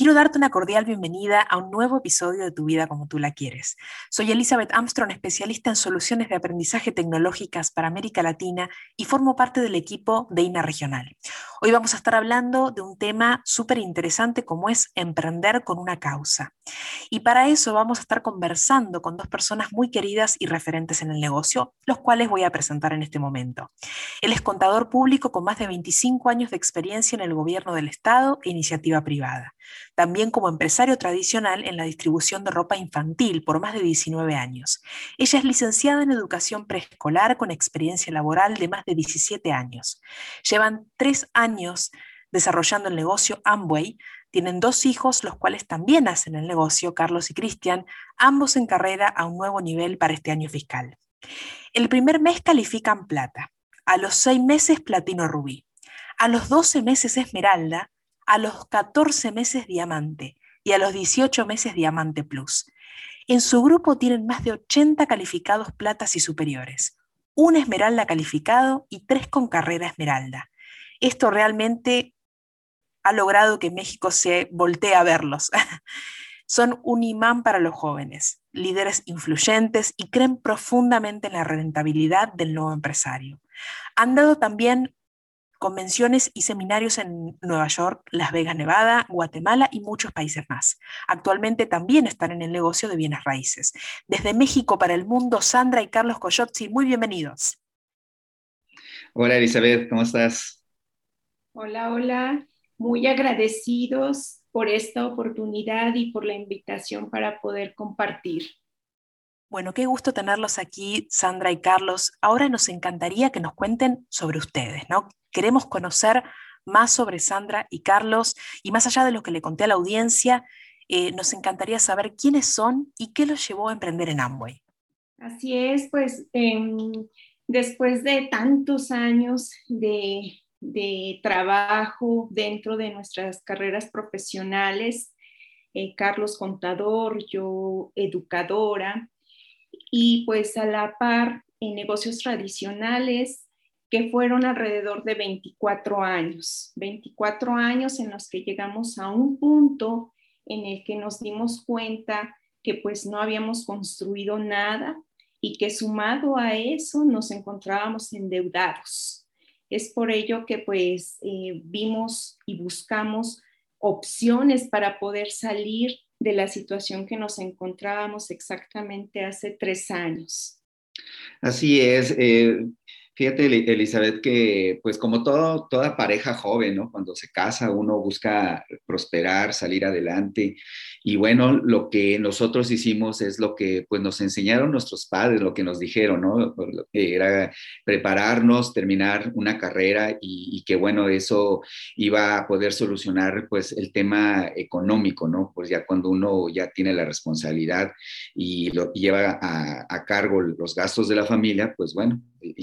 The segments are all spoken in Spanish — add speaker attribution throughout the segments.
Speaker 1: Quiero darte una cordial bienvenida a un nuevo episodio de Tu vida como tú la quieres. Soy Elizabeth Armstrong, especialista en soluciones de aprendizaje tecnológicas para América Latina y formo parte del equipo de INA Regional. Hoy vamos a estar hablando de un tema súper interesante como es emprender con una causa. Y para eso vamos a estar conversando con dos personas muy queridas y referentes en el negocio, los cuales voy a presentar en este momento. Él es contador público con más de 25 años de experiencia en el gobierno del Estado e iniciativa privada también como empresario tradicional en la distribución de ropa infantil por más de 19 años. Ella es licenciada en educación preescolar con experiencia laboral de más de 17 años. Llevan tres años desarrollando el negocio Amway, tienen dos hijos, los cuales también hacen el negocio, Carlos y Cristian, ambos en carrera a un nuevo nivel para este año fiscal. El primer mes califican plata, a los seis meses platino rubí, a los 12 meses esmeralda, a los 14 meses Diamante y a los 18 meses Diamante Plus. En su grupo tienen más de 80 calificados platas y superiores, un esmeralda calificado y tres con carrera esmeralda. Esto realmente ha logrado que México se voltee a verlos. Son un imán para los jóvenes, líderes influyentes y creen profundamente en la rentabilidad del nuevo empresario. Han dado también convenciones y seminarios en Nueva York, Las Vegas, Nevada, Guatemala y muchos países más. Actualmente también están en el negocio de bienes raíces. Desde México para el mundo, Sandra y Carlos Coyotzi, muy bienvenidos.
Speaker 2: Hola Elizabeth, ¿cómo estás?
Speaker 3: Hola, hola. Muy agradecidos por esta oportunidad y por la invitación para poder compartir.
Speaker 1: Bueno, qué gusto tenerlos aquí, Sandra y Carlos. Ahora nos encantaría que nos cuenten sobre ustedes, ¿no? Queremos conocer más sobre Sandra y Carlos y más allá de lo que le conté a la audiencia, eh, nos encantaría saber quiénes son y qué los llevó a emprender en Amway.
Speaker 3: Así es, pues em, después de tantos años de, trabajo dentro de nuestras carreras profesionales, eh, Carlos contador, yo educadora, y pues a la par en negocios tradicionales, que fueron alrededor de 24 años, 24 años en los que llegamos a un punto en el que nos dimos cuenta que pues no habíamos construido nada y que sumado a eso nos encontrábamos endeudados. Es por ello que pues eh, vimos y buscamos opciones para poder salir de la situación que nos encontrábamos exactamente hace tres años.
Speaker 2: Así es. Eh, Fíjate, Elizabeth, que pues como todo, toda pareja joven, ¿no? Cuando se casa uno busca prosperar, salir adelante. Y bueno, lo que nosotros hicimos es lo que pues nos enseñaron nuestros padres, lo que nos dijeron, ¿no? Era prepararnos, terminar una carrera y, que bueno, eso iba a poder solucionar pues el tema económico, ¿no? Pues ya cuando uno ya tiene la responsabilidad y lo lleva a, a cargo los gastos de la familia, pues bueno, y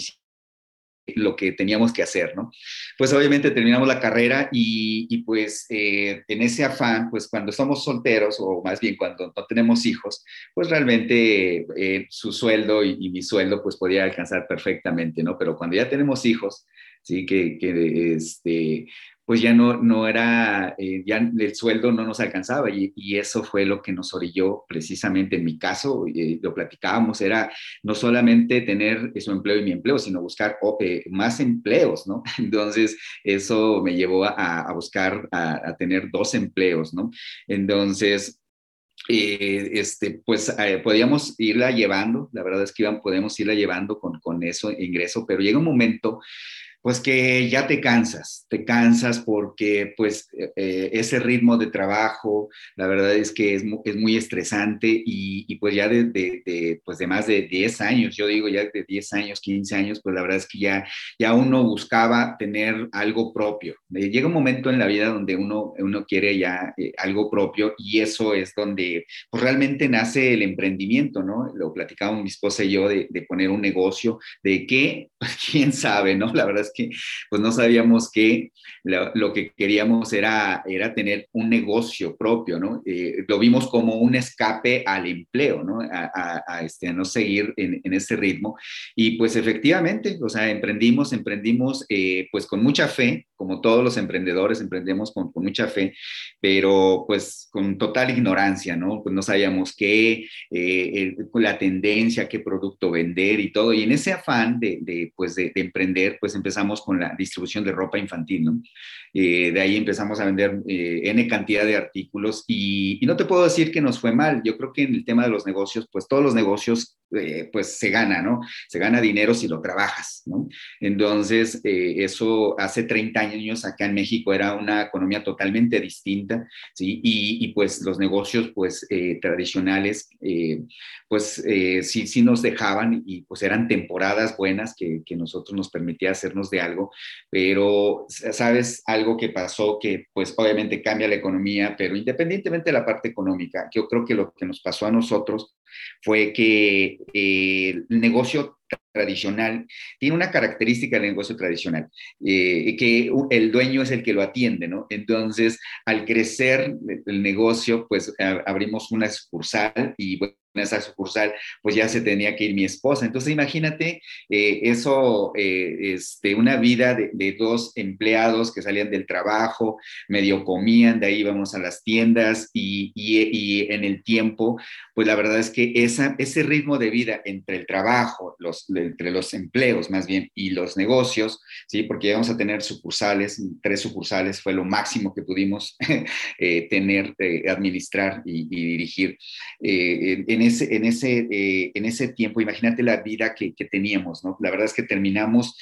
Speaker 2: lo que teníamos que hacer, ¿no? Pues obviamente terminamos la carrera y, pues eh, en ese afán, pues cuando somos solteros o más bien cuando no tenemos hijos, pues realmente eh, su sueldo y, mi sueldo pues podía alcanzar perfectamente, ¿no? Pero cuando ya tenemos hijos, sí, que, que este, pues ya no, no era, eh, ya el sueldo no nos alcanzaba y, eso fue lo que nos orilló precisamente en mi caso, eh, lo platicábamos, era no solamente tener su empleo y mi empleo, sino buscar eh, más empleos, ¿no? Entonces, eso me llevó a, buscar, a, tener dos empleos, ¿no? Entonces, este, pues podíamos irla llevando, la verdad es que podemos irla llevando con, con eso ingreso, pero llega un momento pues que ya te cansas, te cansas porque pues eh, eh, ese ritmo de trabajo, la verdad es que es, es muy estresante y, pues ya de, pues de más de 10 años, yo digo ya de 10 años, 15 años, pues la verdad es que ya, ya uno buscaba tener algo propio. Eh, llega un momento en la vida donde uno, uno quiere ya algo propio y eso es donde pues realmente nace el emprendimiento, ¿no? Lo platicamos mi esposa y yo de, poner un negocio, de qué, quién sabe, ¿no? La verdad es que pues no sabíamos que lo, que queríamos era, era tener un negocio propio, ¿no? Eh, lo vimos como un escape al empleo, ¿no? A, este, no seguir en, en, ese ritmo. Y pues efectivamente, o sea, emprendimos, emprendimos eh, pues con mucha fe, como todos los emprendedores, emprendemos con, mucha fe, pero pues con total ignorancia, ¿no? Pues no sabíamos qué, eh, la tendencia, qué producto vender y todo. Y en ese afán de, pues de, de emprender, pues empezamos con la distribución de ropa infantil, ¿no? Eh, de ahí empezamos a vender eh, N cantidad de artículos y, no te puedo decir que nos fue mal. Yo creo que en el tema de los negocios, pues todos los negocios, eh, pues se gana, ¿no? Se gana dinero si lo trabajas, ¿no? Entonces, eso hace 30 años acá en México era una economía totalmente distinta, ¿sí? Y, y pues los negocios, pues tradicionales, pues sí, sí nos dejaban y pues eran temporadas buenas que, que nosotros nos permitía hacernos de algo, pero, ¿sabes? Algo que pasó que, pues, obviamente cambia la economía, pero independientemente de la parte económica, yo creo que lo que nos pasó a nosotros fue que eh, el negocio tradicional tiene una característica del negocio tradicional, eh, que el dueño es el que lo atiende, ¿no? Entonces, al crecer el negocio, pues abrimos una sucursal y bueno, en esa sucursal, pues ya se tenía que ir mi esposa. Entonces, imagínate eh, eso, eh, este, una vida de, dos empleados que salían del trabajo, medio comían, de ahí íbamos a las tiendas y, y, en el tiempo, pues la verdad es que esa, ese ritmo de vida entre el trabajo, los, entre los empleos más bien y los negocios, ¿sí? Porque íbamos a tener sucursales, tres sucursales fue lo máximo que pudimos eh, tener, administrar y, dirigir. en ese, en ese, eh, en ese tiempo, imagínate la vida que, teníamos, ¿no? La verdad es que terminamos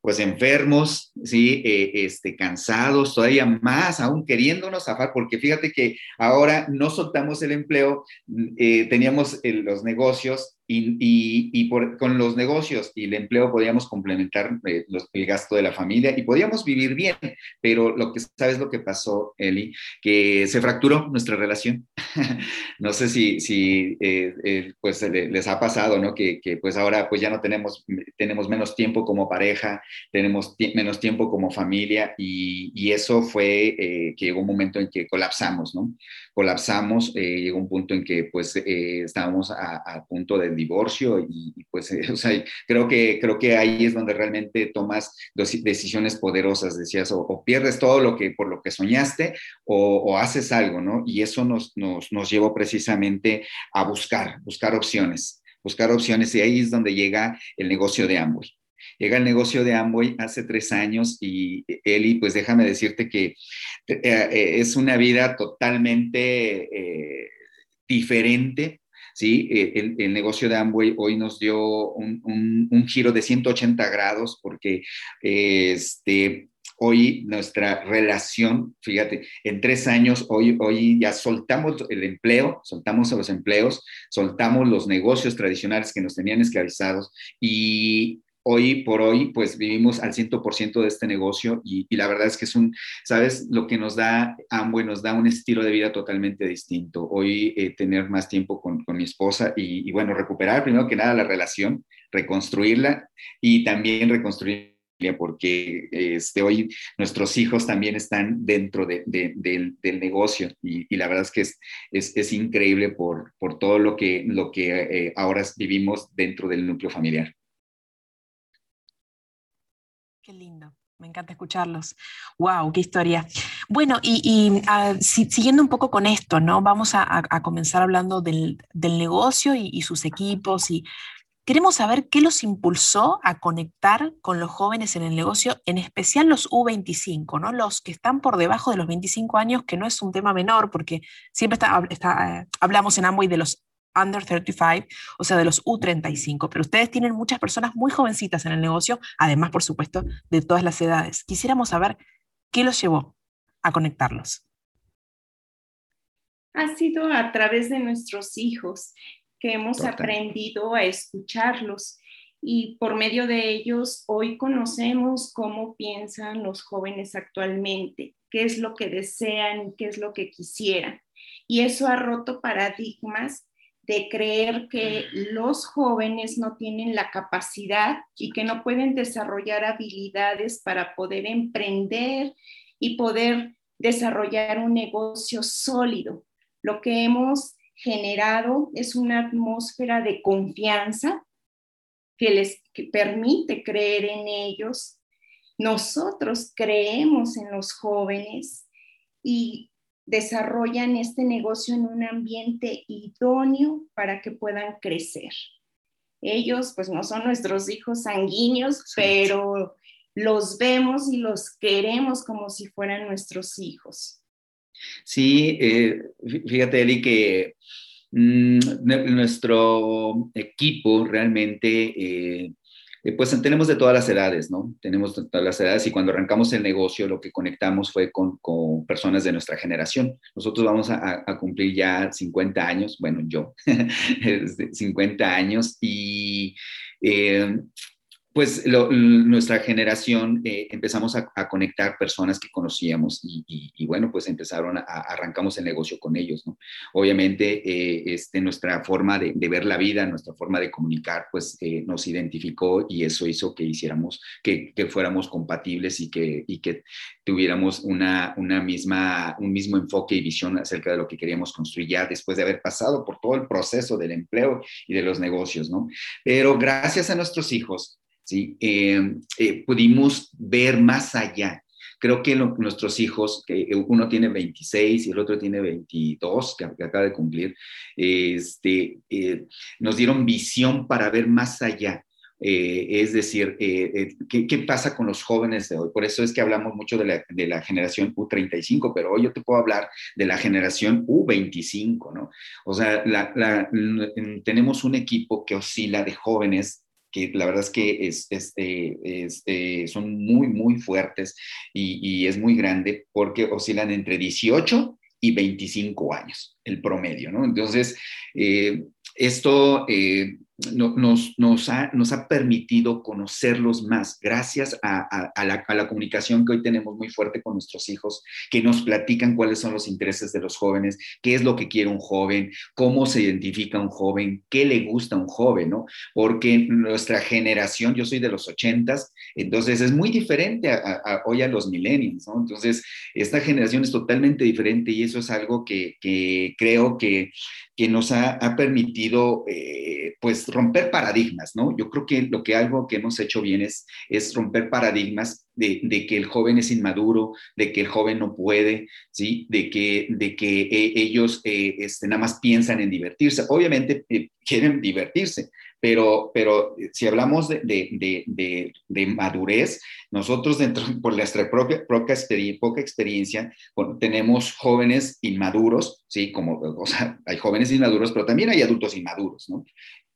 Speaker 2: pues enfermos, ¿sí? Eh, este, cansados, todavía más, aún queriéndonos zafar, porque fíjate que ahora no soltamos el empleo, eh, teníamos los negocios y, con los negocios y el empleo podíamos complementar eh, el gasto de la familia y podíamos vivir bien, pero lo que sabes lo que pasó, Eli, que se fracturó nuestra relación. no sé si, si eh, eh, pues les ha pasado, ¿no? Que, pues ahora pues ya no tenemos, tenemos menos tiempo como pareja, tenemos menos tiempo como familia y, y eso fue que llegó un momento en que colapsamos, ¿no? Colapsamos, llegó un punto en que pues estábamos a, a punto de divorcio y, pues, sea, creo que, creo que ahí es donde realmente tomas decisiones poderosas, decías, o, pierdes todo lo que, por lo que soñaste o, haces algo, ¿no? Y eso nos, nos, nos llevó precisamente a buscar, buscar opciones, buscar opciones y ahí es donde llega el negocio de Amway. Llega el negocio de Amway hace tres años y Eli, pues déjame decirte que eh, eh, es una vida totalmente eh, diferente ¿sí? Eh, el, negocio de Amway hoy nos dio un, giro de 180 grados porque este, hoy nuestra relación, fíjate, en tres años, hoy, hoy ya soltamos el empleo, soltamos los empleos, soltamos los negocios tradicionales que nos tenían esclavizados y hoy por hoy, pues vivimos al 100% de este negocio y, la verdad es que es un, ¿sabes? Lo que nos da Amway nos da un estilo de vida totalmente distinto. Hoy eh, tener más tiempo con, mi esposa y, bueno, recuperar primero que nada la relación, reconstruirla y también reconstruir porque este, hoy nuestros hijos también están dentro del, negocio y, la verdad es que es, es, increíble por, por, todo lo que, lo que eh, ahora vivimos dentro del núcleo familiar.
Speaker 1: Lindo. Me encanta escucharlos. ¡Wow! ¡Qué historia! Bueno, y, ah, siguiendo un poco con esto, ¿no? Vamos a, comenzar hablando del, negocio y, sus equipos y queremos saber qué los impulsó a conectar con los jóvenes en el negocio, en especial los U25, ¿no? Los que están por debajo de los 25 años, que no es un tema menor porque siempre está, eh, hablamos en Amway de los under 35, o sea, de los U35, pero ustedes tienen muchas personas muy jovencitas en el negocio, además, por supuesto, de todas las edades. Quisiéramos saber qué los llevó a conectarlos.
Speaker 3: Ha sido a través de nuestros hijos que hemos aprendido a escucharlos y por medio de ellos hoy conocemos cómo piensan los jóvenes actualmente, qué es lo que desean, qué es lo que quisieran. Y eso ha roto paradigmas de creer que los jóvenes no tienen la capacidad y que no pueden desarrollar habilidades para poder emprender y poder desarrollar un negocio sólido. Lo que hemos generado es una atmósfera de confianza que les permite creer en ellos. Nosotros creemos en los jóvenes y desarrollan este negocio en un ambiente idóneo para que puedan crecer. Ellos pues no son nuestros hijos sanguíneos, pero los vemos y los queremos como si fueran nuestros hijos.
Speaker 2: Sí, eh, fíjate, Eli, que mm, nuestro equipo realmente eh, eh, pues tenemos de todas las edades, ¿no? Tenemos de todas las edades y cuando arrancamos el negocio lo que conectamos fue con, personas de nuestra generación. Nosotros vamos a, cumplir ya 50 años, bueno, yo, 50 años y eh, pues nuestra generación eh, empezamos a, conectar personas que conocíamos y, bueno, pues empezaron a, arrancamos el negocio con ellos, ¿no? Obviamente, eh, este, nuestra forma de, ver la vida, nuestra forma de comunicar, pues eh, nos identificó y eso hizo que hiciéramos, que, que fuéramos compatibles y que, y que tuviéramos una, una misma, un mismo enfoque y visión acerca de lo que queríamos construir ya después de haber pasado por todo el proceso del empleo y de los negocios, ¿no? Pero gracias a nuestros hijos, ¿sí? Eh, eh, pudimos ver más allá. Creo que nuestros hijos, que uno tiene 26 y el otro tiene 22, que, acaba de cumplir, este, eh, nos dieron visión para ver más allá. es decir, ¿qué, pasa con los jóvenes de hoy? Por eso es que hablamos mucho de la, de la, generación U35, pero hoy yo te puedo hablar de la generación U25, ¿no? O sea, tenemos un equipo que oscila de jóvenes que la verdad es que es, este, son muy, muy fuertes y, es muy grande porque oscilan entre 18 y 25 años, el promedio, ¿no? Entonces, eh, esto eh, nos, nos, ha, nos, ha, permitido conocerlos más gracias a, la, comunicación que hoy tenemos muy fuerte con nuestros hijos, que nos platican cuáles son los intereses de los jóvenes, qué es lo que quiere un joven, cómo se identifica un joven, qué le gusta a un joven, ¿no? Porque nuestra generación, yo soy de los ochentas, entonces es muy diferente hoy a los millennials, ¿no? Entonces, esta generación es totalmente diferente y eso es algo que, creo que que nos ha, permitido, eh, pues, romper paradigmas, ¿no? Yo creo que lo que algo que hemos hecho bien es, es romper paradigmas de, que el joven es inmaduro, de que el joven no puede, ¿sí? De que, de que eh, ellos eh, este, nada más piensan en divertirse. Obviamente quieren divertirse, pero, pero si hablamos de, de, de, madurez, nosotros dentro, por nuestra propia, poca experiencia, tenemos jóvenes inmaduros, ¿sí? Como, o sea, hay jóvenes inmaduros, pero también hay adultos inmaduros, ¿no?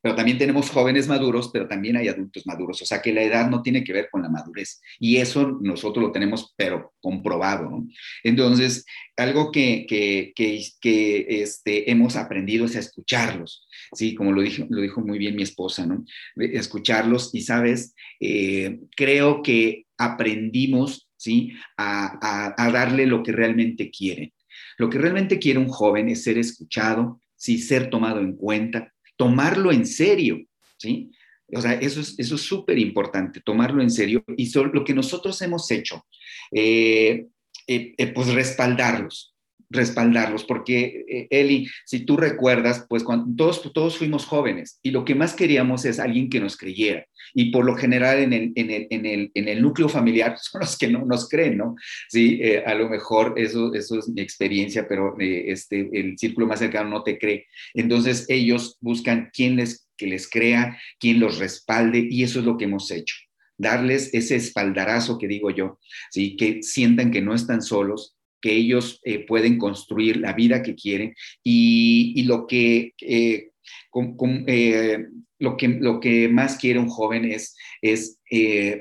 Speaker 2: Pero también tenemos jóvenes maduros, pero también hay adultos maduros. O sea que la edad no tiene que ver con la madurez. Y eso nosotros lo tenemos, pero comprobado. Entonces, algo que, que, que, que este, hemos aprendido es a escucharlos, ¿sí? Como lo dijo, lo dijo muy bien mi esposa, ¿no? Escucharlos y, ¿sabes? Eh, creo que aprendimos, ¿sí? A, a, a darle lo que realmente quieren. Lo que realmente quiere un joven es ser escuchado, sí, ser tomado en cuenta, tomarlo en serio, ¿sí? O sea, eso es eso súper importante, tomarlo en serio y lo que nosotros hemos hecho, eh, eh, eh, pues respaldarlos, respaldarlos, porque eh, Eli, si tú recuerdas, pues cuando todos, todos fuimos jóvenes y lo que más queríamos es alguien que nos creyera. Y por lo general en el, en el, en el, en el núcleo familiar son los que no nos creen, ¿no? Sí, eh, a lo mejor eso, eso es mi experiencia, pero eh, este, el círculo más cercano no te cree. Entonces ellos buscan quién les, que les crea, quién los respalde y eso es lo que hemos hecho darles ese espaldarazo que digo yo, ¿sí? que sientan que no están solos, que ellos eh, pueden construir la vida que quieren y, lo que, eh, lo, que, lo que más quiere un joven es, es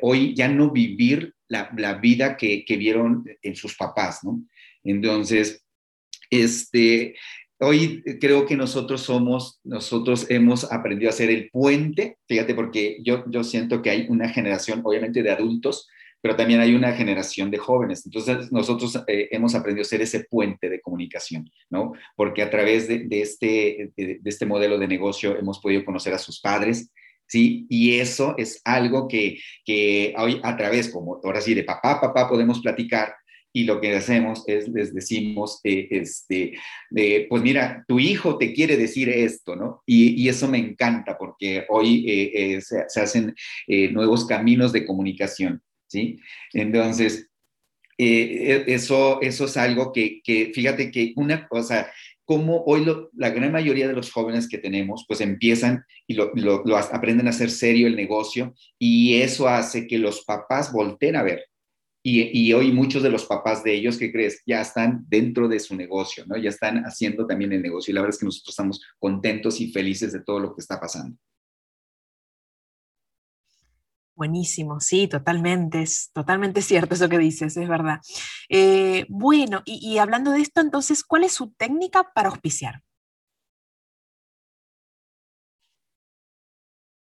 Speaker 2: hoy ya no vivir la, la vida que, que, vieron en sus papás, ¿no? Entonces, este, hoy creo que nosotros somos, nosotros hemos aprendido a ser el puente, fíjate, porque yo, yo siento que hay una generación, obviamente, de adultos, pero también hay una generación de jóvenes. Entonces, nosotros eh, hemos aprendido a ser ese puente de comunicación, ¿no? Porque a través de, este, de, este modelo de negocio hemos podido conocer a sus padres, ¿sí? Y eso es algo que, que hoy a través, como ahora sí, de papá, papá podemos platicar, y lo que hacemos es les decimos, eh, este, pues mira, tu hijo te quiere decir esto, ¿no? Y, eso me encanta porque hoy eh, eh, se, hacen nuevos caminos de comunicación, ¿sí? Entonces, eso, eso es algo que, que, fíjate que una cosa, como hoy la gran mayoría de los jóvenes que tenemos, pues empiezan y lo, lo, aprenden a hacer serio el negocio y eso hace que los papás volteen a ver y, hoy muchos de los papás de ellos, ¿qué crees? Ya están dentro de su negocio, ¿no? Ya están haciendo también el negocio. Y la verdad es que nosotros estamos contentos y felices de todo lo que está pasando.
Speaker 1: Buenísimo, sí, totalmente, es totalmente cierto eso que dices, es verdad. Eh, bueno, y, y hablando de esto, entonces, ¿cuál es su técnica para auspiciar?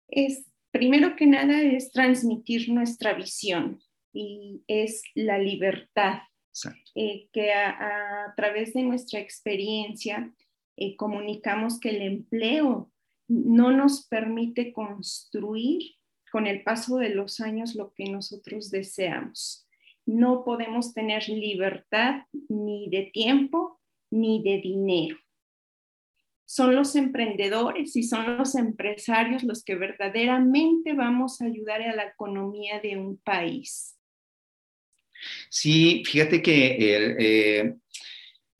Speaker 3: Es, primero que nada, es transmitir nuestra visión y es la libertad, eh, que a, través de nuestra experiencia eh, comunicamos que el empleo no nos permite construir con el paso de los años lo que nosotros deseamos. No podemos tener libertad ni de tiempo ni de dinero. Son los emprendedores y son los empresarios los que verdaderamente vamos a ayudar a la economía de un país.
Speaker 2: Sí, fíjate que eh,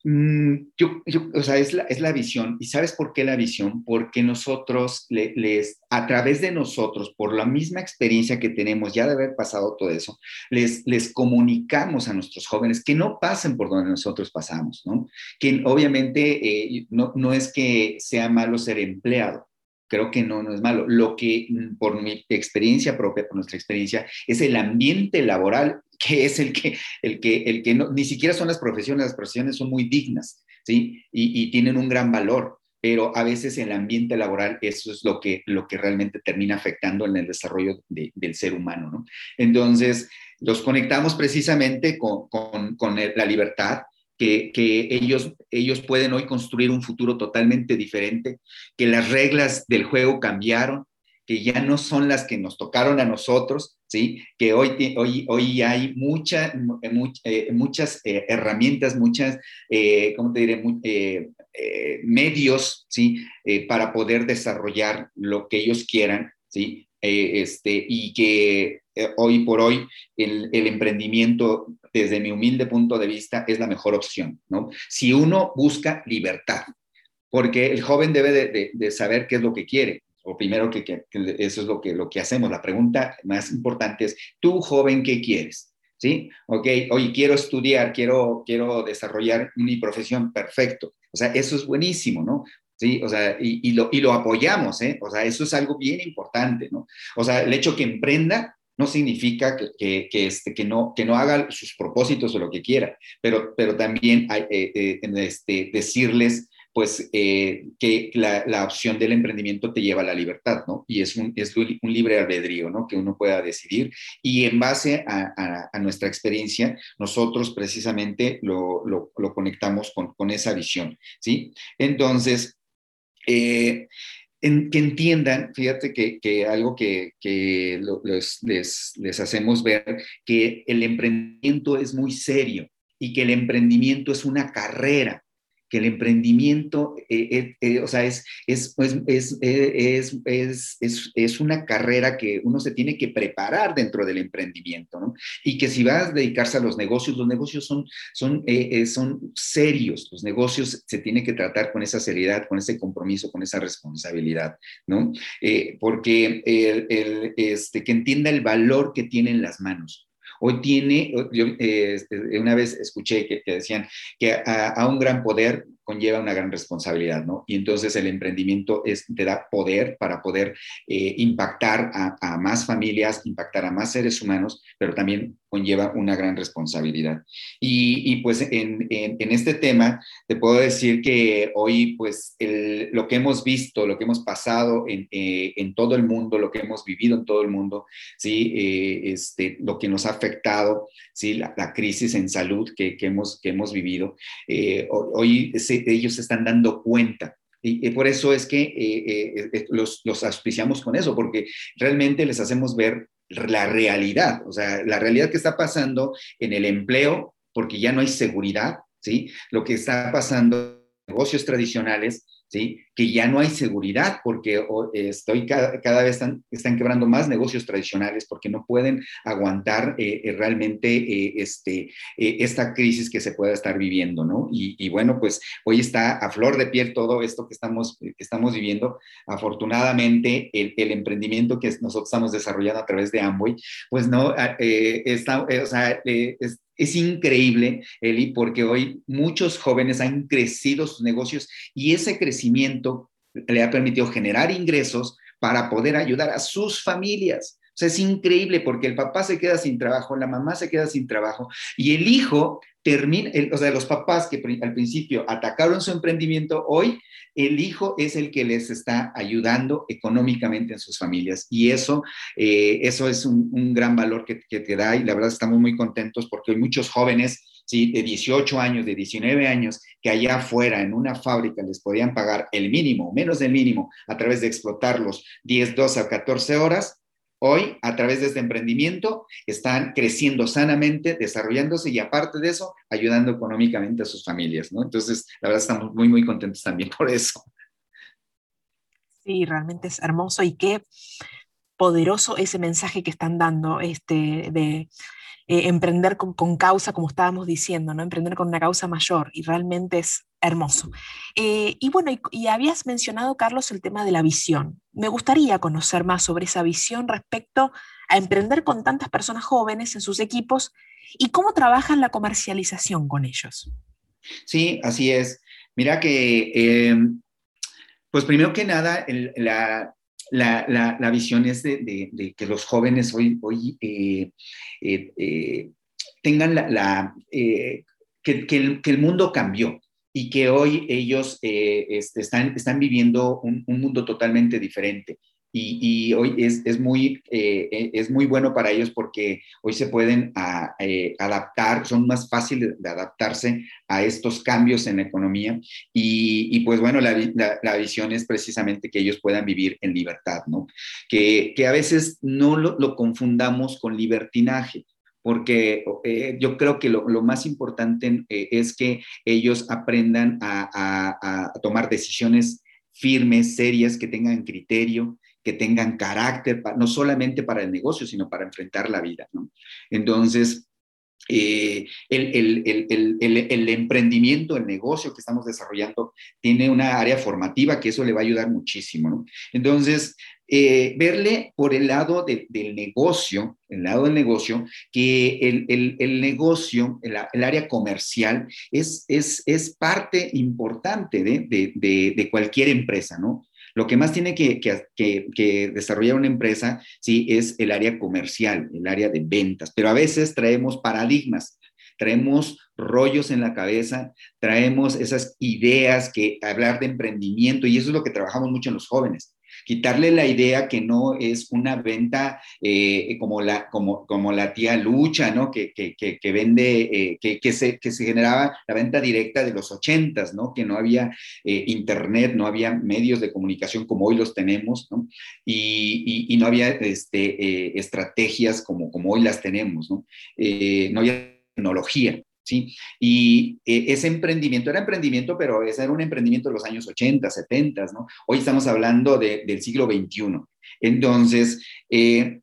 Speaker 2: yo, o sea, es la, es la, visión. ¿Y sabes por qué la visión? Porque nosotros, les, a través de nosotros, por la misma experiencia que tenemos ya de haber pasado todo eso, les, les comunicamos a nuestros jóvenes que no pasen por donde nosotros pasamos, ¿no? Que obviamente eh, no, no es que sea malo ser empleado, creo que no, no es malo. Lo que, mm, por mi experiencia propia, por nuestra experiencia, es el ambiente laboral que es el que, el que, el que no, ni siquiera son las profesiones, las profesiones son muy dignas, ¿sí? Y, tienen un gran valor, pero a veces el ambiente laboral eso es lo que, lo que realmente termina afectando en el desarrollo del ser humano, ¿no? Entonces, los conectamos precisamente con, con, con la libertad, que, ellos, ellos pueden hoy construir un futuro totalmente diferente, que las reglas del juego cambiaron, que ya no son las que nos tocaron a nosotros, ¿sí? Que hoy, hoy, hoy hay mucha, eh, eh, muchas eh, herramientas, muchas, ¿cómo te diré? medios, ¿sí? para poder desarrollar lo que ellos quieran, ¿sí? este, y que hoy por hoy el, el, emprendimiento, desde mi humilde punto de vista, es la mejor opción, ¿no? Si uno busca libertad, porque el joven debe de, de saber qué es lo que quiere, o primero que, eso es lo que, lo que hacemos. La pregunta más importante es, tú joven, ¿qué quieres? ¿Sí? Ok, oye, quiero estudiar, quiero, quiero desarrollar mi profesión, perfecto. O sea, eso es buenísimo, ¿no? Sí, o sea, y, y, lo, y lo apoyamos, ¿eh? O sea, eso es algo bien importante, ¿no? O sea, el hecho que emprenda no significa que, que, este, que, no, que no haga sus propósitos o lo que quiera, pero, pero también hay, eh, eh, este, decirles pues eh, que la, opción del emprendimiento te lleva a la libertad, ¿no? Y es un, es un libre albedrío, ¿no? Que uno pueda decidir. Y en base a, nuestra experiencia, nosotros precisamente lo, conectamos con, esa visión, ¿sí? Entonces, que entiendan, fíjate que, algo que, les, les hacemos ver, que el emprendimiento es muy serio y que el emprendimiento es una carrera que el emprendimiento, eh, eh, eh, o sea, es, es, es, es, es, una carrera que uno se tiene que preparar dentro del emprendimiento, ¿no? Y que si vas a dedicarse a los negocios, los negocios son, son, son serios, los negocios se tienen que tratar con esa seriedad, con ese compromiso, con esa responsabilidad, ¿no? porque el, este, que entienda el valor que tienen las manos. Hoy tiene, yo eh, una vez escuché que, decían que a, un gran poder conlleva una gran responsabilidad, ¿no? Y entonces el emprendimiento es, te da poder para poder eh, impactar a, más familias, impactar a más seres humanos, pero también conlleva una gran responsabilidad. Y, pues en, este tema te puedo decir que hoy pues lo que hemos visto, lo que hemos pasado en, eh, en, todo el mundo, lo que hemos vivido en todo el mundo, ¿sí? Eh, este, lo que nos ha afectado, ¿sí? la, crisis en salud que, hemos, que hemos vivido, eh, hoy se, ellos se están dando cuenta y, por eso es que eh, los, los, auspiciamos con eso, porque realmente les hacemos ver la realidad, o sea, la realidad que está pasando en el empleo, porque ya no hay seguridad, ¿sí? Lo que está pasando en negocios tradicionales, ¿sí? Que ya no hay seguridad porque estoy cada, cada vez están, están, quebrando más negocios tradicionales porque no pueden aguantar eh, realmente eh, este, eh, esta crisis que se pueda estar viviendo, ¿no? Y, y, bueno, pues hoy está a flor de piel todo esto que estamos, que estamos viviendo. Afortunadamente, el, el emprendimiento que nosotros estamos desarrollando a través de Amway, pues no, está, o sea, es, es increíble, Eli, porque hoy muchos jóvenes han crecido sus negocios y ese crecimiento le ha permitido generar ingresos para poder ayudar a sus familias. Sea, es increíble porque el papá se queda sin trabajo, la mamá se queda sin trabajo y el hijo termina, o sea, los papás que al principio atacaron su emprendimiento, hoy el hijo es el que les está ayudando económicamente en sus familias. Y eso, eh, eso es un, gran valor que, que te da y la verdad estamos muy contentos porque hay muchos jóvenes ¿sí? de 18 años, de 19 años, que allá afuera en una fábrica les podían pagar el mínimo, menos del mínimo, a través de explotarlos 10, 12 o 14 horas, hoy a través de este emprendimiento están creciendo sanamente, desarrollándose y aparte de eso, ayudando económicamente a sus familias, ¿no? Entonces, la verdad estamos muy, muy contentos también por eso.
Speaker 1: Sí, realmente es hermoso y qué poderoso ese mensaje que están dando este, de eh, emprender con, causa, como estábamos diciendo, ¿no? emprender con una causa mayor y realmente es hermoso. Eh, y bueno, y, habías mencionado, Carlos, el tema de la visión. Me gustaría conocer más sobre esa visión respecto a emprender con tantas personas jóvenes en sus equipos y cómo trabajan la comercialización con ellos.
Speaker 2: Sí, así es. Mira que, eh, pues primero que nada, la, la, la, visión es de, que los jóvenes hoy, hoy eh, eh, eh, tengan la, eh, que, el, que, el, mundo cambió y que hoy ellos este, están, están viviendo un, un, mundo totalmente diferente. Y, y hoy es, es, muy, eh, es muy bueno para ellos porque hoy se pueden a, eh, adaptar, son más fáciles de adaptarse a estos cambios en la economía y, y pues bueno, la, la, la, visión es precisamente que ellos puedan vivir en libertad, ¿no? Que, que a veces no lo, lo confundamos con libertinaje porque eh, yo creo que lo, más importante eh, es que ellos aprendan a, tomar decisiones firmes, serias, que tengan criterio, que tengan carácter, no solamente para el negocio, sino para enfrentar la vida. Entonces, eh, el, el, el, el, emprendimiento, el negocio que estamos desarrollando tiene una área formativa que eso le va a ayudar muchísimo. ¿no? Entonces, eh, verle por el lado de, del negocio, el lado del negocio, que el, negocio, el, área comercial, es, es, es parte importante de, de, de cualquier empresa, ¿no? Lo que más tiene que, desarrollar una empresa, sí, es el área comercial, el área de ventas, pero a veces traemos paradigmas, traemos rollos en la cabeza, traemos esas ideas que hablar de emprendimiento y eso es lo que trabajamos mucho en los jóvenes quitarle la idea que no es una venta eh, como, la, como, como la tía Lucha, ¿no? Que, que, que, vende, eh, que, que, se, que se generaba la venta directa de los ochentas, ¿no? Que no había eh, internet, no había medios de comunicación como hoy los tenemos, ¿no? Y, y, y no había este, estrategias como, como hoy las tenemos, ¿no? no había tecnología. ¿Sí? Y eh, ese emprendimiento era emprendimiento, pero ese era un emprendimiento de los años 80, 70, ¿no? Hoy estamos hablando de, del siglo XXI. Entonces, eh,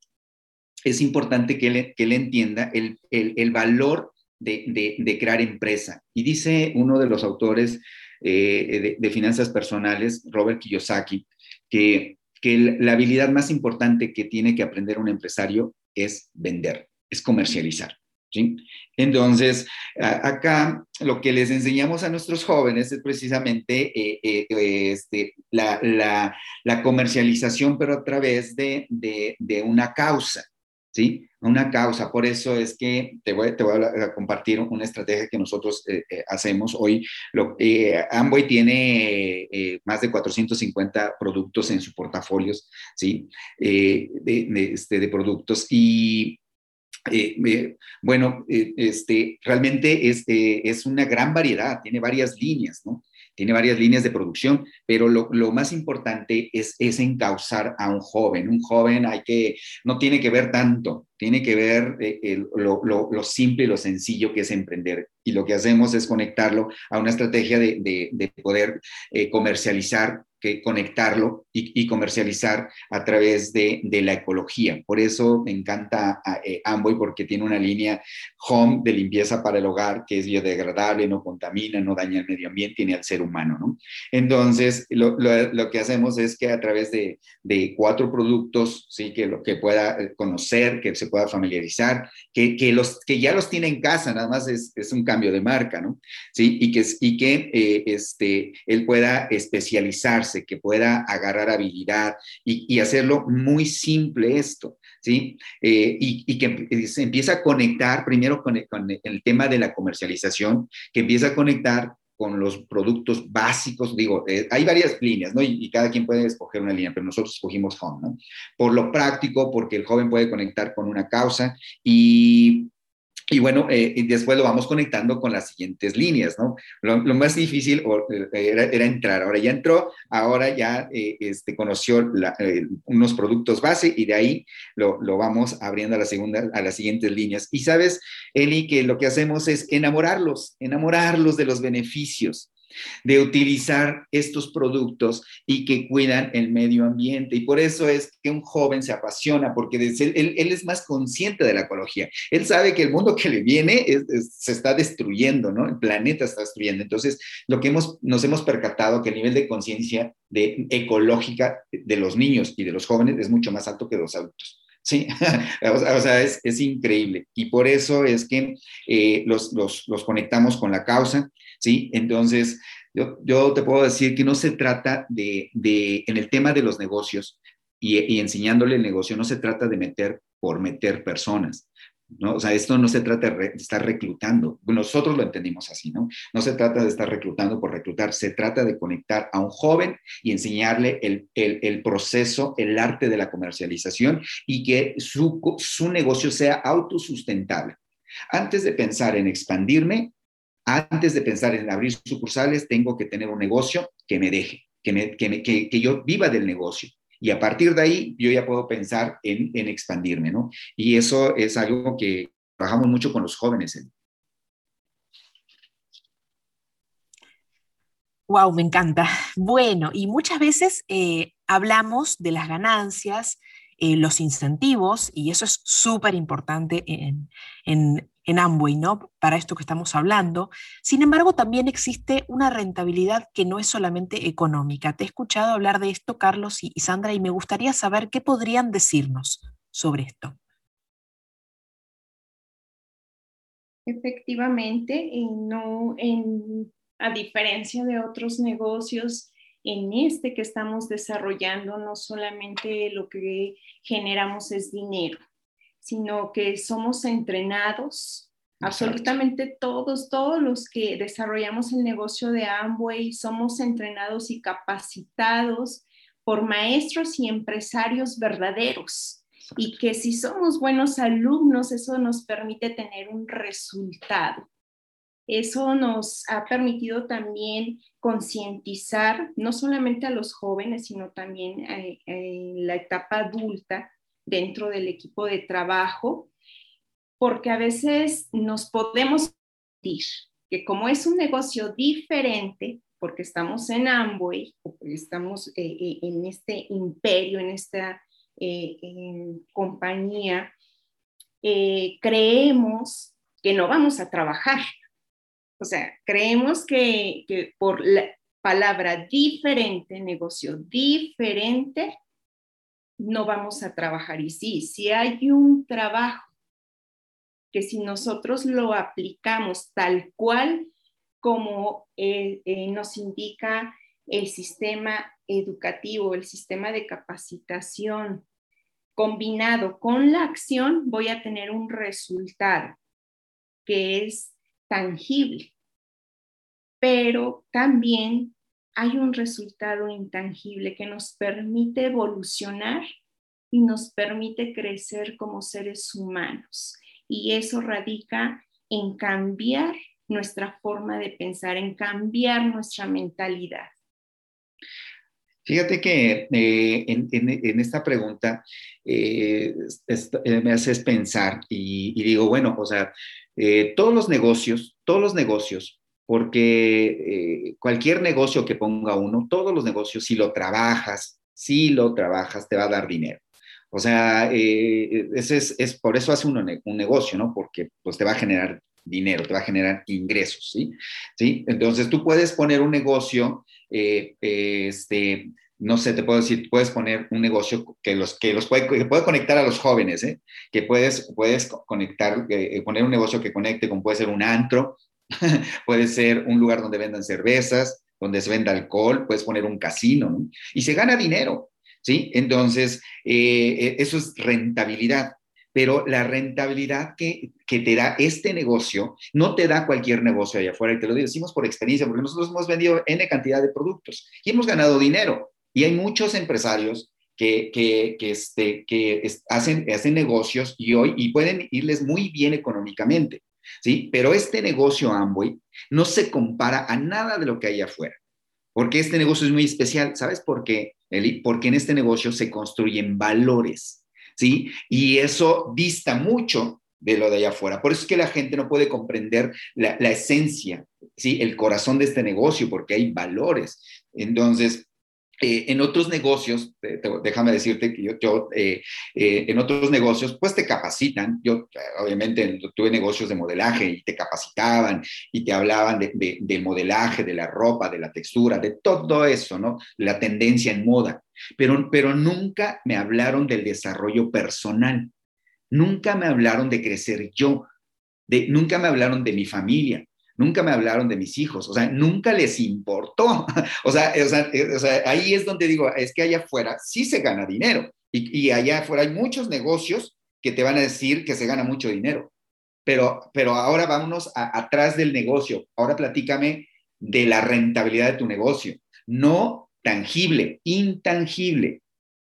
Speaker 2: es importante que él, que entienda el, el, el valor de, de, de, crear empresa. Y dice uno de los autores eh, de, de, finanzas personales, Robert Kiyosaki, que, que la habilidad más importante que tiene que aprender un empresario es vender, es comercializar. Entonces, acá lo que les enseñamos a nuestros jóvenes es precisamente eh, eh, este, la, comercialización, pero a través de, una causa, ¿sí? Una causa. Por eso es que te voy, te voy a, compartir una estrategia que nosotros eh, hacemos hoy. Lo, Amway tiene más de 450 productos en sus portafolios, ¿sí? de, este, de productos y eh, bueno, eh, este, realmente es, eh, es, una gran variedad, tiene varias líneas, ¿no? Tiene varias líneas de producción, pero lo, más importante es, es, encauzar a un joven. Un joven hay que, no tiene que ver tanto, tiene que ver lo, simple y lo sencillo que es emprender. Y lo que hacemos es conectarlo a una estrategia de, de poder comercializar que conectarlo y, comercializar a través de, la ecología. Por eso me encanta eh, Amboy porque tiene una línea home de limpieza para el hogar que es biodegradable, no contamina, no daña el medio ambiente ni al ser humano. ¿no? Entonces, lo, que hacemos es que a través de, cuatro productos, ¿sí? que, lo, que pueda eh, conocer, que se pueda familiarizar, que, que, los, que ya los tiene en casa, nada más es, es un cambio de marca, ¿no? ¿Sí? Y que, y que eh, este, él pueda especializarse que pueda agarrar habilidad y, hacerlo muy simple esto, ¿sí? Eh, y, que se empieza a conectar primero con el, tema de la comercialización, que empieza a conectar con los productos básicos, digo, eh, hay varias líneas, ¿no? Y, cada quien puede escoger una línea, pero nosotros escogimos Home, ¿no? Por lo práctico, porque el joven puede conectar con una causa y y bueno, eh, y después lo vamos conectando con las siguientes líneas, ¿no? Lo, más difícil eh, era, entrar. Ahora ya entró, ahora ya eh, este, conoció unos productos base y de ahí lo, lo, vamos abriendo a, la segunda, a las siguientes líneas. Y sabes, Eli, que lo que hacemos es enamorarlos, enamorarlos de los beneficios de utilizar estos productos y que cuidan el medio ambiente. Y por eso es que un joven se apasiona, porque él, es más consciente de la ecología. Él sabe que el mundo que le viene se está destruyendo, ¿no? El planeta está destruyendo. Entonces, lo que hemos, nos hemos percatado que el nivel de conciencia de, ecológica de los niños y de los jóvenes es mucho más alto que los adultos. Sí, o sea, es, es, increíble. Y por eso es que eh, los, los, los, conectamos con la causa, ¿sí? Entonces, yo, yo te puedo decir que no se trata de, de en el tema de los negocios y, enseñándole el negocio, no se trata de meter por meter personas. ¿No? O sea, esto no se trata de, estar reclutando. Nosotros lo entendimos así, ¿no? No se trata de estar reclutando por reclutar, se trata de conectar a un joven y enseñarle el, el, el proceso, el arte de la comercialización y que su, su negocio sea autosustentable. Antes de pensar en expandirme, antes de pensar en abrir sucursales, tengo que tener un negocio que me deje, que, que, yo viva del negocio. Y a partir de ahí, yo ya puedo pensar en, expandirme, ¿no? Y eso es algo que trabajamos mucho con los jóvenes.
Speaker 1: Wow, me encanta. Bueno, y muchas veces eh, hablamos de las ganancias, eh, los incentivos, y eso es súper importante en, en, en Amway, ¿no? Para esto que estamos hablando. Sin embargo, también existe una rentabilidad que no es solamente económica. Te he escuchado hablar de esto, Carlos y, Sandra, y me gustaría saber qué podrían decirnos sobre esto.
Speaker 3: Efectivamente, no, a diferencia de otros negocios, en este que estamos desarrollando, no solamente lo que generamos es dinero, sino que somos entrenados, absolutamente todos, todos los que desarrollamos el negocio de Amway, somos entrenados y capacitados por maestros y empresarios verdaderos. Y que si somos buenos alumnos, eso nos permite tener un resultado. Eso nos ha permitido también concientizar no solamente a los jóvenes, sino también eh, en la etapa adulta dentro del equipo de trabajo, porque a veces nos podemos sentir que como es un negocio diferente, porque estamos en Amway, estamos eh, eh, en este imperio, en esta eh, compañía, creemos que no vamos a trabajar. O sea, creemos que, que por la palabra diferente, negocio diferente, no vamos a trabajar. Y sí, si hay un trabajo que si nosotros lo aplicamos tal cual como eh, eh, nos indica el sistema educativo, el sistema de capacitación, combinado con la acción, voy a tener un resultado que es tangible. Pero también hay un resultado intangible que nos permite evolucionar y nos permite crecer como seres humanos. Y eso radica en cambiar nuestra forma de pensar, en cambiar nuestra mentalidad.
Speaker 2: Fíjate que eh, en, esta pregunta eh, eh, me haces pensar y, digo, bueno, o sea, todos los negocios, todos los negocios, porque cualquier negocio que ponga uno, todos los negocios, si lo trabajas, si lo trabajas, te va a dar dinero. O sea, ese es, por eso hace uno un negocio, ¿no? Porque pues te va a generar dinero, te va a generar ingresos, ¿sí? ¿Sí? Entonces tú puedes poner un negocio, eh, este, no sé, te puedo decir, puedes poner un negocio que los, que los puede, que puede conectar a los jóvenes, ¿eh? que puedes, puedes conectar, eh, poner un negocio que conecte con, puede ser un antro, puede ser un lugar donde vendan cervezas, donde se venda alcohol, puedes poner un casino, ¿no? Y se gana dinero, ¿sí? Entonces, eso es rentabilidad pero la rentabilidad que, te da este negocio no te da cualquier negocio allá afuera. Y te lo decimos por experiencia, porque nosotros hemos vendido N cantidad de productos y hemos ganado dinero. Y hay muchos empresarios que, que, este, que hacen, hacen negocios y hoy y pueden irles muy bien económicamente. ¿Sí? Pero este negocio Amway no se compara a nada de lo que hay afuera. Porque este negocio es muy especial. ¿Sabes por qué, Eli? Porque en este negocio se construyen valores. ¿sí? Y eso dista mucho de lo de allá afuera. Por eso es que la gente no puede comprender la, esencia, ¿sí? El corazón de este negocio, porque hay valores. Entonces, eh, en otros negocios, déjame decirte que yo, eh, eh, en otros negocios, pues te capacitan. Yo, obviamente, tuve negocios de modelaje y te capacitaban y te hablaban de, de, modelaje, de la ropa, de la textura, de todo eso, ¿no? La tendencia en moda. Pero, pero nunca me hablaron del desarrollo personal. Nunca me hablaron de crecer yo. Nunca me hablaron de mi familia nunca me hablaron de mis hijos, o sea, nunca les importó. o, sea, o, sea, eh, o sea, ahí es donde digo, es que allá afuera sí se gana dinero y, y, allá afuera hay muchos negocios que te van a decir que se gana mucho dinero. Pero, pero ahora vámonos atrás del negocio. Ahora platícame de la rentabilidad de tu negocio. No tangible, intangible.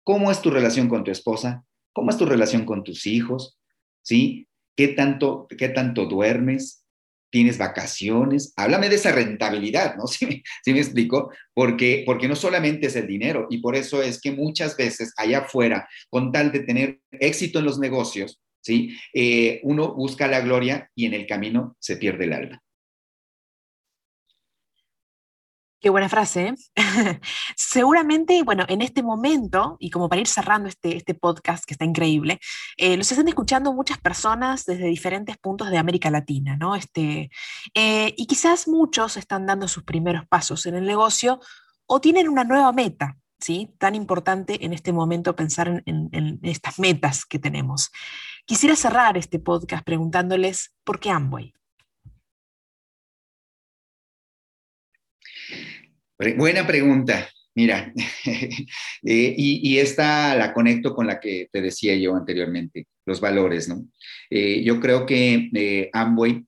Speaker 2: ¿Cómo es tu relación con tu esposa? ¿Cómo es tu relación con tus hijos? ¿Sí? ¿Qué tanto, qué tanto duermes? Tienes vacaciones, háblame de esa rentabilidad, ¿no? ¿Sí, ¿Sí, me explico? Porque, porque no solamente es el dinero y por eso es que muchas veces allá afuera, con tal de tener éxito en los negocios, ¿sí? Eh, uno busca la gloria y en el camino se pierde el alma.
Speaker 1: Qué buena frase. ¿eh? Seguramente, bueno, en este momento, y como para ir cerrando este, este podcast que está increíble, eh, los están escuchando muchas personas desde diferentes puntos de América Latina, ¿no? Este, eh, y quizás muchos están dando sus primeros pasos en el negocio o tienen una nueva meta, ¿sí? Tan importante en este momento pensar en, en estas metas que tenemos. Quisiera cerrar este podcast preguntándoles, ¿por qué Amway?
Speaker 2: Buena pregunta. Mira, eh, y, esta la conecto con la que te decía yo anteriormente, los valores, ¿no? Eh, yo creo que eh, Amway,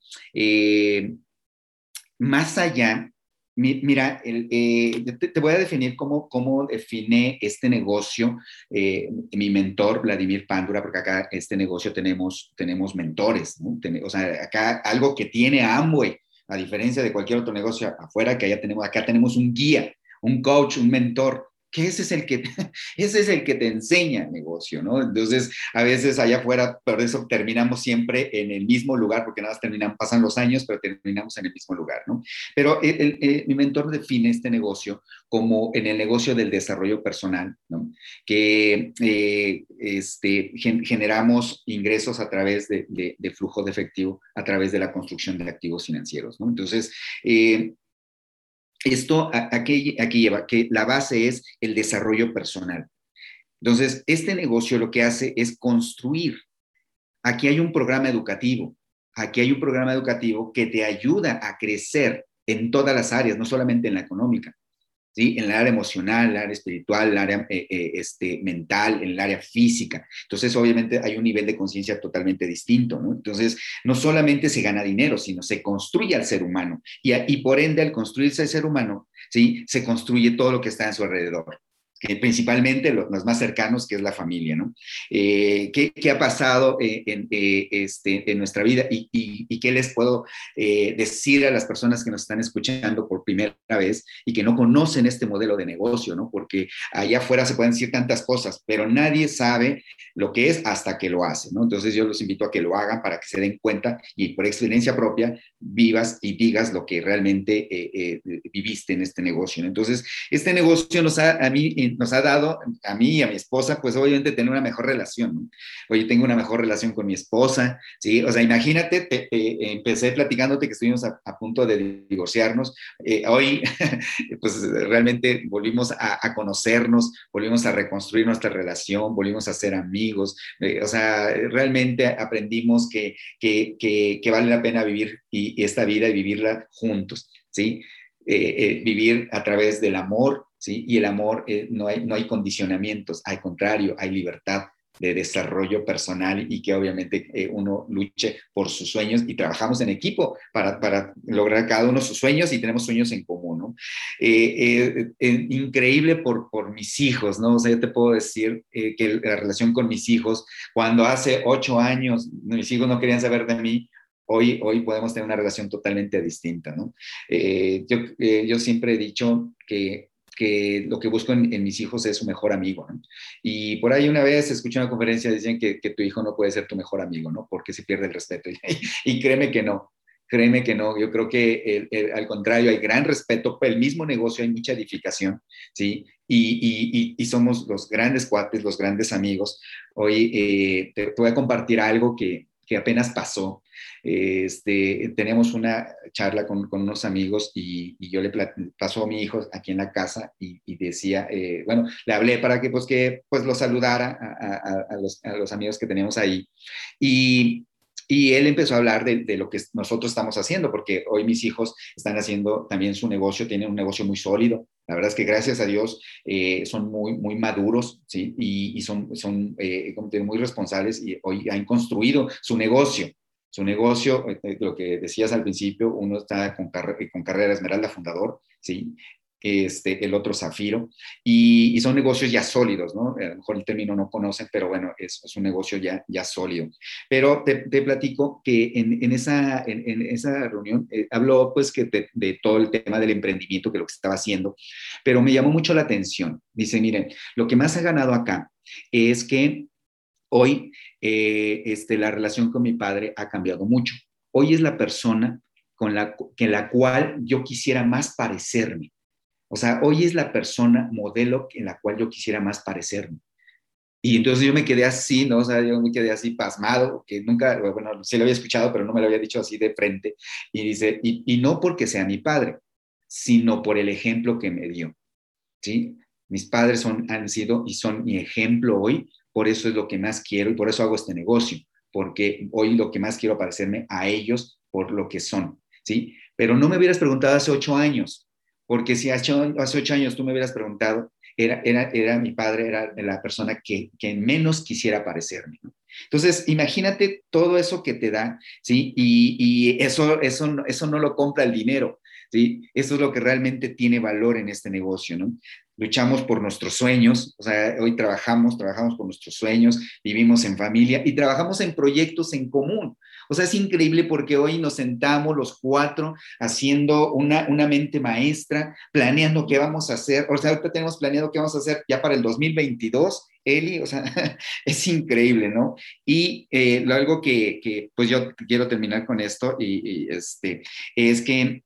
Speaker 2: más allá, mira, te, voy a definir cómo, cómo define este negocio mi mentor, Vladimir Pandura, porque acá este negocio tenemos, tenemos mentores, o sea, acá algo que tiene Amway a diferencia de cualquier otro negocio afuera que allá tenemos, acá tenemos un guía, un coach, un mentor que ese es el que, ese es el que te enseña el negocio, ¿no? Entonces, a veces allá afuera, por eso terminamos siempre en el mismo lugar, porque nada más terminan, pasan los años, pero terminamos en el mismo lugar, ¿no? Pero mi mentor define este negocio como en el negocio del desarrollo personal, ¿no? Que eh, este, generamos ingresos a través de, de, flujo de efectivo, a través de la construcción de activos financieros, ¿no? Entonces, eh, esto aquí, aquí lleva que la base es el desarrollo personal. Entonces, este negocio lo que hace es construir. Aquí hay un programa educativo, aquí hay un programa educativo que te ayuda a crecer en todas las áreas, no solamente en la económica. ¿Sí? En el área emocional, el área espiritual, el área eh, eh, este, mental, en el área física. Entonces, obviamente, hay un nivel de conciencia totalmente distinto, ¿no? Entonces, no solamente se gana dinero, sino se construye al ser humano. Y, y por ende, al construirse el ser humano, ¿sí? Se construye todo lo que está en su alrededor principalmente los, más cercanos, que es la familia, ¿no? Eh, ¿qué, ha pasado eh, en, eh, este, en nuestra vida y, y, qué les puedo decir a las personas que nos están escuchando por primera vez y que no conocen este modelo de negocio, ¿no? Porque allá afuera se pueden decir tantas cosas, pero nadie sabe lo que es hasta que lo hace, ¿no? Entonces yo los invito a que lo hagan para que se den cuenta y por experiencia propia vivas y digas lo que realmente viviste en este negocio, ¿no? Entonces, este negocio nos ha, a mí nos ha dado a mí y a mi esposa, pues obviamente tener una mejor relación. ¿no? Oye, tengo una mejor relación con mi esposa, ¿sí? O sea, imagínate, empecé platicándote que estuvimos a, punto de divorciarnos. Eh, hoy, pues realmente volvimos a, conocernos, volvimos a reconstruir nuestra relación, volvimos a ser amigos. Eh, o sea, realmente aprendimos que, que, que, vale la pena vivir y, esta vida y vivirla juntos, ¿sí? Eh, vivir a través del amor, y el amor eh, no, hay, no hay condicionamientos, al contrario, hay libertad de desarrollo personal y que obviamente eh, uno luche por sus sueños y trabajamos en equipo para, para lograr cada uno sus sueños y tenemos sueños en común, ¿no? Eh, increíble por, por mis hijos, ¿no? O sea, yo te puedo decir que la relación con mis hijos, cuando hace ocho años mis hijos no querían saber de mí, Hoy, hoy podemos tener una relación totalmente distinta, ¿no? yo, yo siempre he dicho que que lo que busco en, mis hijos es su mejor amigo. ¿no? Y por ahí una vez escuché una conferencia, dicen que, tu hijo no puede ser tu mejor amigo, ¿no? Porque se pierde el respeto. Y, créeme que no, créeme que no. Yo creo que al contrario, hay gran respeto, por el mismo negocio hay mucha edificación, ¿sí? Y, y, y somos los grandes cuates, los grandes amigos. Hoy eh, te, voy a compartir algo que apenas pasó. Este, teníamos una charla con, con unos amigos y, y, yo le pasó a mi hijo aquí en la casa y, y decía, eh, bueno, le hablé para que pues que pues lo saludara a, a, los, a los, amigos que teníamos ahí. Y, y él empezó a hablar de, de, lo que nosotros estamos haciendo, porque hoy mis hijos están haciendo también su negocio, tienen un negocio muy sólido. La verdad es que gracias a Dios eh, son muy, muy maduros ¿sí? y, y son, son eh, muy responsables y hoy han construido su negocio su negocio, eh, eh, lo que decías al principio, uno está con, con carrera Esmeralda Fundador, ¿sí? Este, el otro Zafiro, y, son negocios ya sólidos, ¿no? A lo mejor el término no conocen, pero bueno, es, es un negocio ya, ya sólido. Pero te, platico que en, en esa, en, esa reunión eh, habló pues que de, de, todo el tema del emprendimiento, que lo que estaba haciendo, pero me llamó mucho la atención. Dice, miren, lo que más ha ganado acá es que Hoy eh, este, la relación con mi padre ha cambiado mucho. Hoy es la persona con la, que la cual yo quisiera más parecerme. O sea, hoy es la persona modelo en la cual yo quisiera más parecerme. Y entonces yo me quedé así, ¿no? O sea, yo me quedé así pasmado, que nunca, bueno, sí lo había escuchado, pero no me lo había dicho así de frente. Y dice, y, y no porque sea mi padre, sino por el ejemplo que me dio, ¿sí? Mis padres son, han sido y son mi ejemplo hoy por eso es lo que más quiero y por eso hago este negocio, porque hoy lo que más quiero parecerme a ellos por lo que son, ¿sí? Pero no me hubieras preguntado hace ocho años, porque si hace ocho años tú me hubieras preguntado, era, era, era mi padre, era la persona que, que menos quisiera parecerme. ¿no? Entonces, imagínate todo eso que te da, ¿sí? Y, y, eso, eso, eso no lo compra el dinero, ¿sí? Eso es lo que realmente tiene valor en este negocio, ¿no? Luchamos por nuestros sueños, o sea, hoy trabajamos, trabajamos por nuestros sueños, vivimos en familia y trabajamos en proyectos en común. O sea, es increíble porque hoy nos sentamos los cuatro haciendo una, una mente maestra, planeando qué vamos a hacer. O sea, ahorita tenemos planeado qué vamos a hacer ya para el 2022. Eli, o sea, es increíble, ¿no? Y eh, algo que, que, pues yo quiero terminar con esto y, este, es que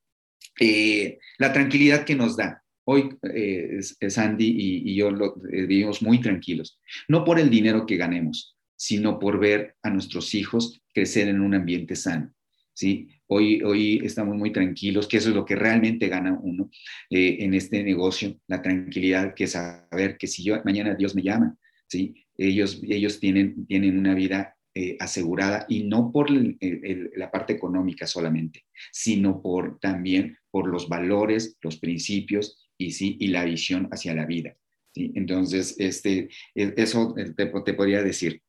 Speaker 2: eh, la tranquilidad que nos da, Hoy eh, Sandy y, y yo lo, eh, vivimos muy tranquilos, no por el dinero que ganemos, sino por ver a nuestros hijos crecer en un ambiente sano. ¿sí? Hoy, hoy estamos muy tranquilos, que eso es lo que realmente gana uno eh, en este negocio, la tranquilidad, que saber que si yo mañana Dios me llama, ¿sí? ellos, ellos tienen, tienen una vida eh, asegurada y no por la parte económica solamente, sino por también por los valores, los principios y, sí, y la visión hacia la vida. ¿sí? Entonces, este, e, eso te, te podría decir.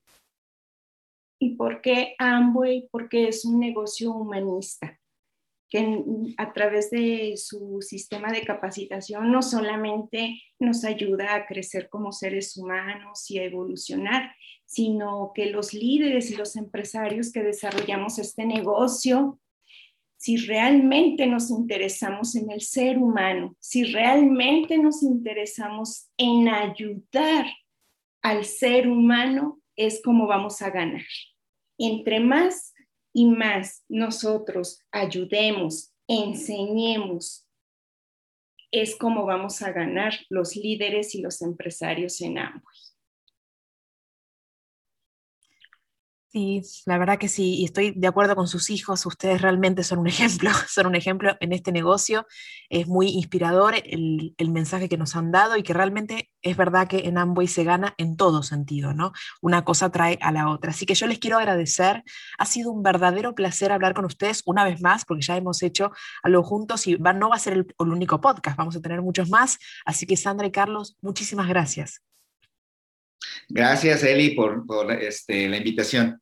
Speaker 3: ¿Y por qué Amway? Porque es un negocio humanista que a través de su sistema de capacitación no solamente nos ayuda a crecer como seres humanos y a evolucionar, sino que los líderes y los empresarios que desarrollamos este negocio, si realmente nos interesamos en el ser humano, si realmente nos interesamos en ayudar al ser humano, es como vamos a ganar. Entre más y más nosotros ayudemos, enseñemos, es como vamos a ganar los líderes y los empresarios en ambos.
Speaker 1: Sí, la verdad que sí, y estoy de acuerdo con sus hijos, ustedes realmente son un ejemplo, son un ejemplo en este negocio, es muy inspirador el, mensaje que nos han dado y que realmente es verdad que en Amway se gana en todo sentido, ¿no? Una cosa trae a la otra. Así que yo les quiero agradecer, ha sido un verdadero placer hablar con ustedes una vez más, porque ya hemos hecho algo juntos y no va a ser el, único podcast, vamos a tener muchos más, así que Sandra y Carlos, muchísimas gracias.
Speaker 2: Gracias, Eli, por, este, la invitación.